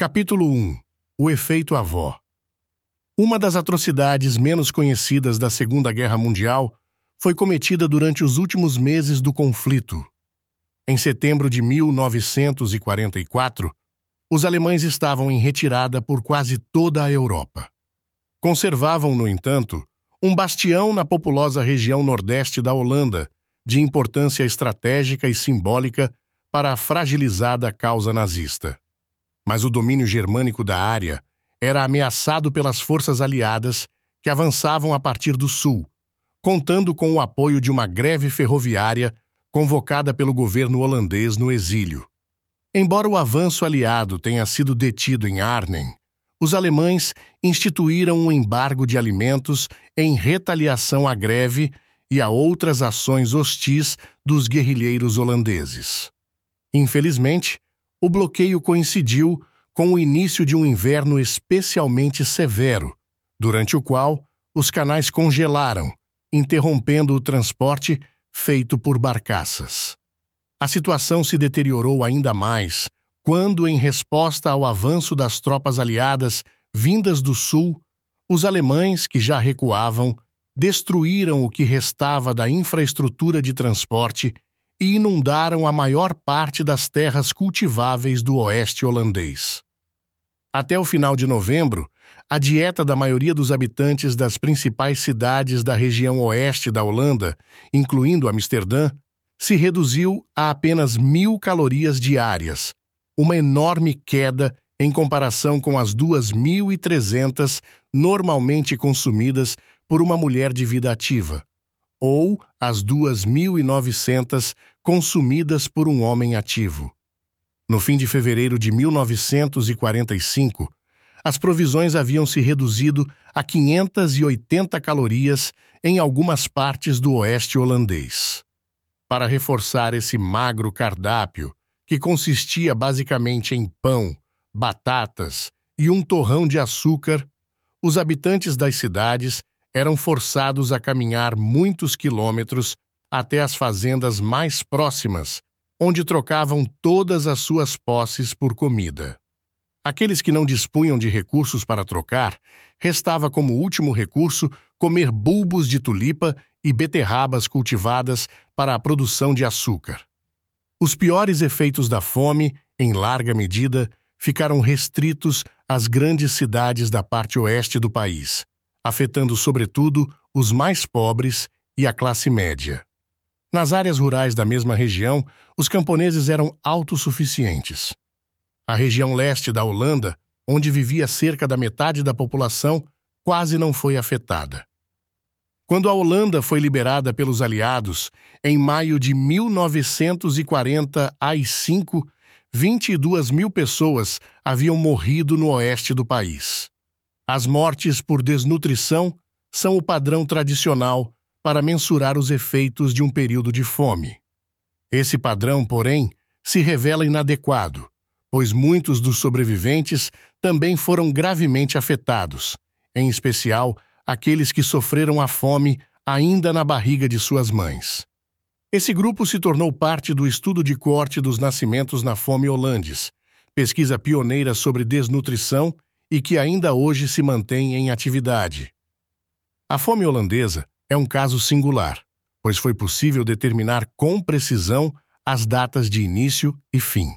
Capítulo 1 O efeito avó Uma das atrocidades menos conhecidas da Segunda Guerra Mundial foi cometida durante os últimos meses do conflito. Em setembro de 1944, os alemães estavam em retirada por quase toda a Europa. Conservavam, no entanto, um bastião na populosa região nordeste da Holanda, de importância estratégica e simbólica para a fragilizada causa nazista. Mas o domínio germânico da área era ameaçado pelas forças aliadas que avançavam a partir do sul, contando com o apoio de uma greve ferroviária convocada pelo governo holandês no exílio. Embora o avanço aliado tenha sido detido em Arnhem, os alemães instituíram um embargo de alimentos em retaliação à greve e a outras ações hostis dos guerrilheiros holandeses. Infelizmente, o bloqueio coincidiu com o início de um inverno especialmente severo, durante o qual os canais congelaram, interrompendo o transporte feito por barcaças. A situação se deteriorou ainda mais quando, em resposta ao avanço das tropas aliadas vindas do sul, os alemães, que já recuavam, destruíram o que restava da infraestrutura de transporte e inundaram a maior parte das terras cultiváveis do oeste holandês. Até o final de novembro, a dieta da maioria dos habitantes das principais cidades da região oeste da Holanda, incluindo Amsterdã, se reduziu a apenas mil calorias diárias, uma enorme queda em comparação com as 2.300 normalmente consumidas por uma mulher de vida ativa, ou as 2.900 consumidas por um homem ativo. No fim de fevereiro de 1945, as provisões haviam se reduzido a 580 calorias em algumas partes do oeste holandês. Para reforçar esse magro cardápio, que consistia basicamente em pão, batatas e um torrão de açúcar, os habitantes das cidades eram forçados a caminhar muitos quilômetros até as fazendas mais próximas, onde trocavam todas as suas posses por comida. Aqueles que não dispunham de recursos para trocar, restava como último recurso comer bulbos de tulipa e beterrabas cultivadas para a produção de açúcar. Os piores efeitos da fome, em larga medida, ficaram restritos às grandes cidades da parte oeste do país, afetando sobretudo os mais pobres e a classe média. Nas áreas rurais da mesma região, os camponeses eram autossuficientes. A região leste da Holanda, onde vivia cerca da metade da população, quase não foi afetada. Quando a Holanda foi liberada pelos aliados, em maio de 1945, 22 mil pessoas haviam morrido no oeste do país. As mortes por desnutrição são o padrão tradicional para mensurar os efeitos de um período de fome. Esse padrão, porém, se revela inadequado, pois muitos dos sobreviventes também foram gravemente afetados, em especial aqueles que sofreram a fome ainda na barriga de suas mães. Esse grupo se tornou parte do estudo de corte dos nascimentos na fome holandes, pesquisa pioneira sobre desnutrição e que ainda hoje se mantém em atividade. A fome holandesa é um caso singular, pois foi possível determinar com precisão as datas de início e fim.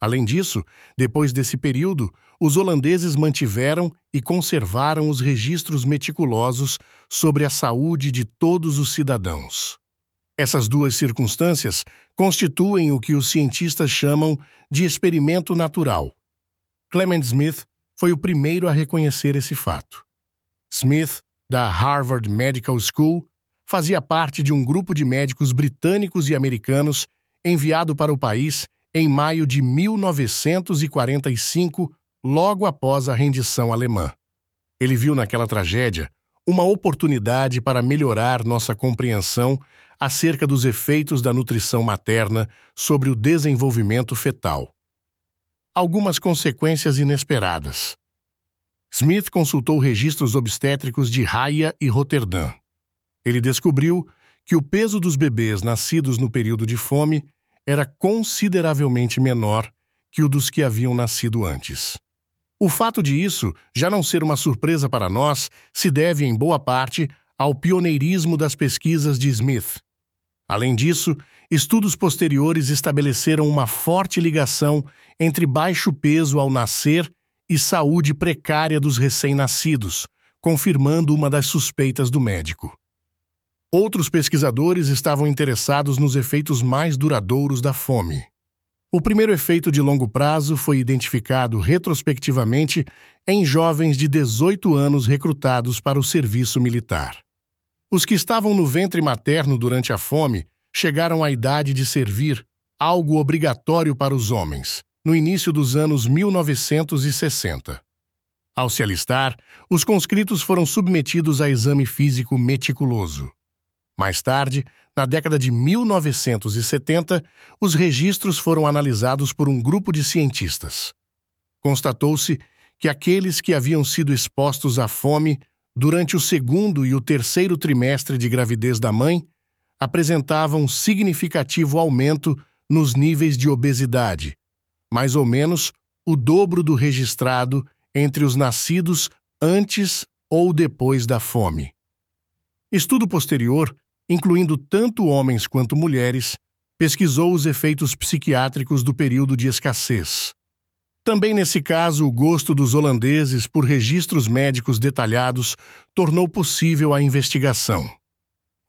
Além disso, depois desse período, os holandeses mantiveram e conservaram os registros meticulosos sobre a saúde de todos os cidadãos. Essas duas circunstâncias constituem o que os cientistas chamam de experimento natural. Clement Smith foi o primeiro a reconhecer esse fato. Smith da Harvard Medical School, fazia parte de um grupo de médicos britânicos e americanos enviado para o país em maio de 1945, logo após a rendição alemã. Ele viu naquela tragédia uma oportunidade para melhorar nossa compreensão acerca dos efeitos da nutrição materna sobre o desenvolvimento fetal. Algumas consequências inesperadas. Smith consultou registros obstétricos de Haia e Roterdã. Ele descobriu que o peso dos bebês nascidos no período de fome era consideravelmente menor que o dos que haviam nascido antes. O fato de isso já não ser uma surpresa para nós se deve, em boa parte, ao pioneirismo das pesquisas de Smith. Além disso, estudos posteriores estabeleceram uma forte ligação entre baixo peso ao nascer e saúde precária dos recém-nascidos, confirmando uma das suspeitas do médico. Outros pesquisadores estavam interessados nos efeitos mais duradouros da fome. O primeiro efeito de longo prazo foi identificado retrospectivamente em jovens de 18 anos recrutados para o serviço militar. Os que estavam no ventre materno durante a fome chegaram à idade de servir, algo obrigatório para os homens, no início dos anos 1960. Ao se alistar, os conscritos foram submetidos a exame físico meticuloso. Mais tarde, na década de 1970, os registros foram analisados por um grupo de cientistas. Constatou-se que aqueles que haviam sido expostos à fome durante o segundo e o terceiro trimestre de gravidez da mãe apresentavam significativo aumento nos níveis de obesidade, mais ou menos o dobro do registrado entre os nascidos antes ou depois da fome. Estudo posterior incluindo tanto homens quanto mulheres, pesquisou os efeitos psiquiátricos do período de escassez. Também nesse caso, o gosto dos holandeses por registros médicos detalhados tornou possível a investigação.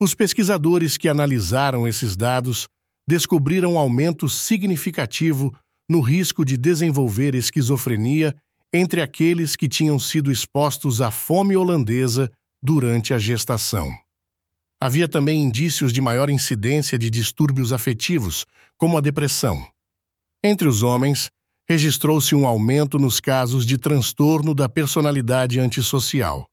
Os pesquisadores que analisaram esses dados descobriram aumento significativo no risco de desenvolver esquizofrenia entre aqueles que tinham sido expostos à fome holandesa durante a gestação. Havia também indícios de maior incidência de distúrbios afetivos, como a depressão. Entre os homens, registrou-se um aumento nos casos de transtorno da personalidade antissocial.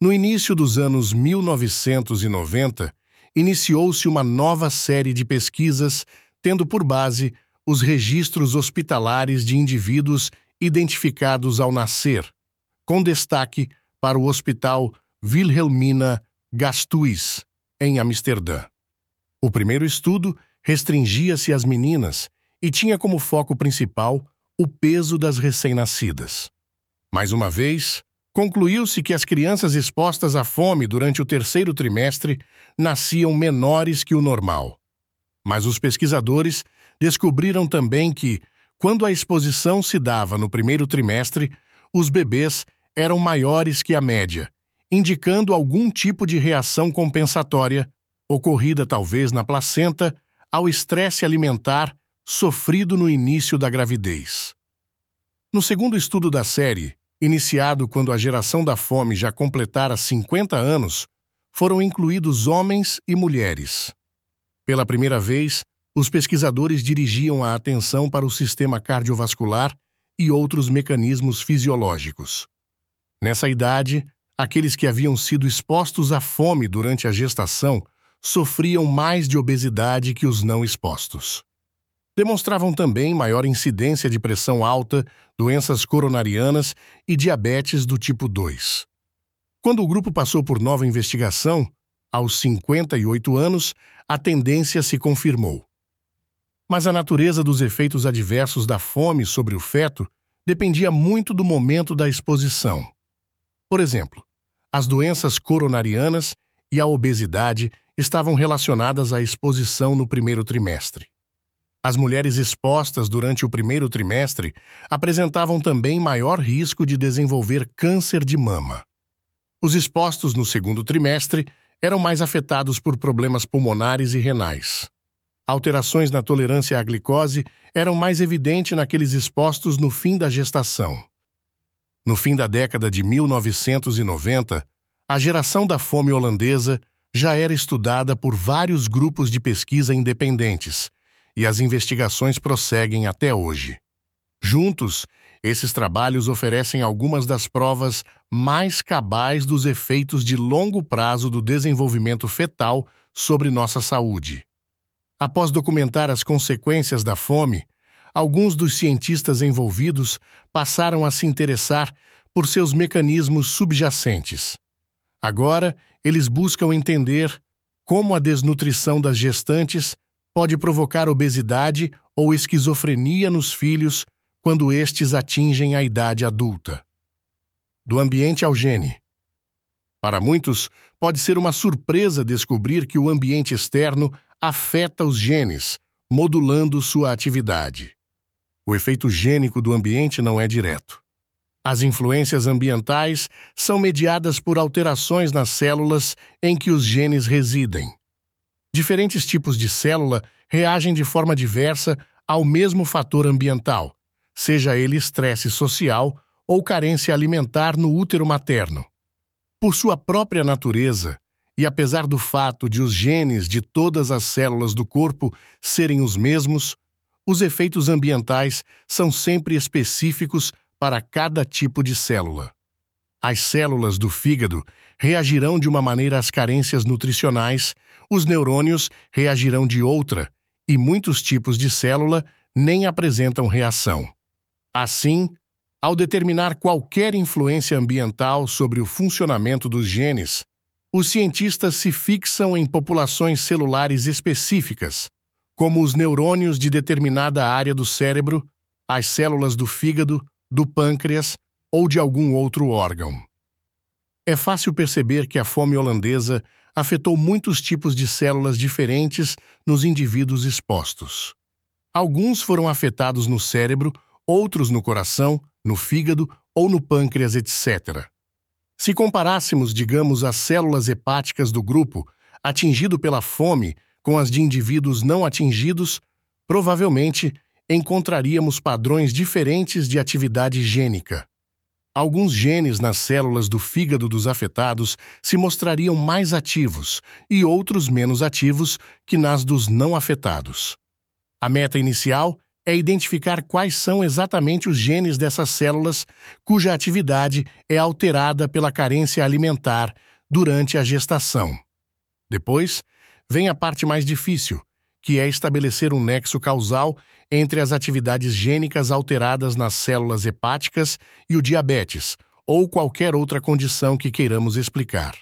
No início dos anos 1990, iniciou-se uma nova série de pesquisas tendo por base os registros hospitalares de indivíduos identificados ao nascer, com destaque para o Hospital Wilhelmina Gastuis, em Amsterdã. O primeiro estudo restringia-se às meninas e tinha como foco principal o peso das recém-nascidas. Mais uma vez, concluiu-se que as crianças expostas à fome durante o terceiro trimestre nasciam menores que o normal. Mas os pesquisadores descobriram também que, quando a exposição se dava no primeiro trimestre, os bebês eram maiores que a média indicando algum tipo de reação compensatória, ocorrida talvez na placenta, ao estresse alimentar sofrido no início da gravidez. No segundo estudo da série, iniciado quando a geração da fome já completara 50 anos, foram incluídos homens e mulheres. Pela primeira vez, os pesquisadores dirigiam a atenção para o sistema cardiovascular e outros mecanismos fisiológicos. Nessa idade, Aqueles que haviam sido expostos à fome durante a gestação sofriam mais de obesidade que os não expostos. Demonstravam também maior incidência de pressão alta, doenças coronarianas e diabetes do tipo 2. Quando o grupo passou por nova investigação, aos 58 anos, a tendência se confirmou. Mas a natureza dos efeitos adversos da fome sobre o feto dependia muito do momento da exposição. Por exemplo, as doenças coronarianas e a obesidade estavam relacionadas à exposição no primeiro trimestre. As mulheres expostas durante o primeiro trimestre apresentavam também maior risco de desenvolver câncer de mama. Os expostos no segundo trimestre eram mais afetados por problemas pulmonares e renais. Alterações na tolerância à glicose eram mais evidentes naqueles expostos no fim da gestação. No fim da década de 1990, a geração da fome holandesa já era estudada por vários grupos de pesquisa independentes, e as investigações prosseguem até hoje. Juntos, esses trabalhos oferecem algumas das provas mais cabais dos efeitos de longo prazo do desenvolvimento fetal sobre nossa saúde. Após documentar as consequências da fome, alguns dos cientistas envolvidos passaram a se interessar por seus mecanismos subjacentes. Agora, eles buscam entender como a desnutrição das gestantes pode provocar obesidade ou esquizofrenia nos filhos quando estes atingem a idade adulta. Do ambiente ao gene. Para muitos, pode ser uma surpresa descobrir que o ambiente externo afeta os genes, modulando sua atividade. O efeito gênico do ambiente não é direto. As influências ambientais são mediadas por alterações nas células em que os genes residem. Diferentes tipos de célula reagem de forma diversa ao mesmo fator ambiental, seja ele estresse social ou carência alimentar no útero materno. Por sua própria natureza, e apesar do fato de os genes de todas as células do corpo serem os mesmos, os efeitos ambientais são sempre específicos para cada tipo de célula. As células do fígado reagirão de uma maneira às carências nutricionais, os neurônios reagirão de outra, e muitos tipos de célula nem apresentam reação. Assim, ao determinar qualquer influência ambiental sobre o funcionamento dos genes, os cientistas se fixam em populações celulares específicas, como os neurônios de determinada área do cérebro, as células do fígado, do pâncreas ou de algum outro órgão. É fácil perceber que a fome holandesa afetou muitos tipos de células diferentes nos indivíduos expostos. Alguns foram afetados no cérebro, outros no coração, no fígado ou no pâncreas, etc. Se comparássemos, digamos, as células hepáticas do grupo atingido pela fome com as de indivíduos não atingidos, provavelmente encontraríamos padrões diferentes de atividade gênica. Alguns genes nas células do fígado dos afetados se mostrariam mais ativos e outros menos ativos que nas dos não afetados. A meta inicial é identificar quais são exatamente os genes dessas células cuja atividade é alterada pela carência alimentar durante a gestação. Depois, vem a parte mais difícil, que é estabelecer um nexo causal entre as atividades gênicas alteradas nas células hepáticas e o diabetes, ou qualquer outra condição que queiramos explicar.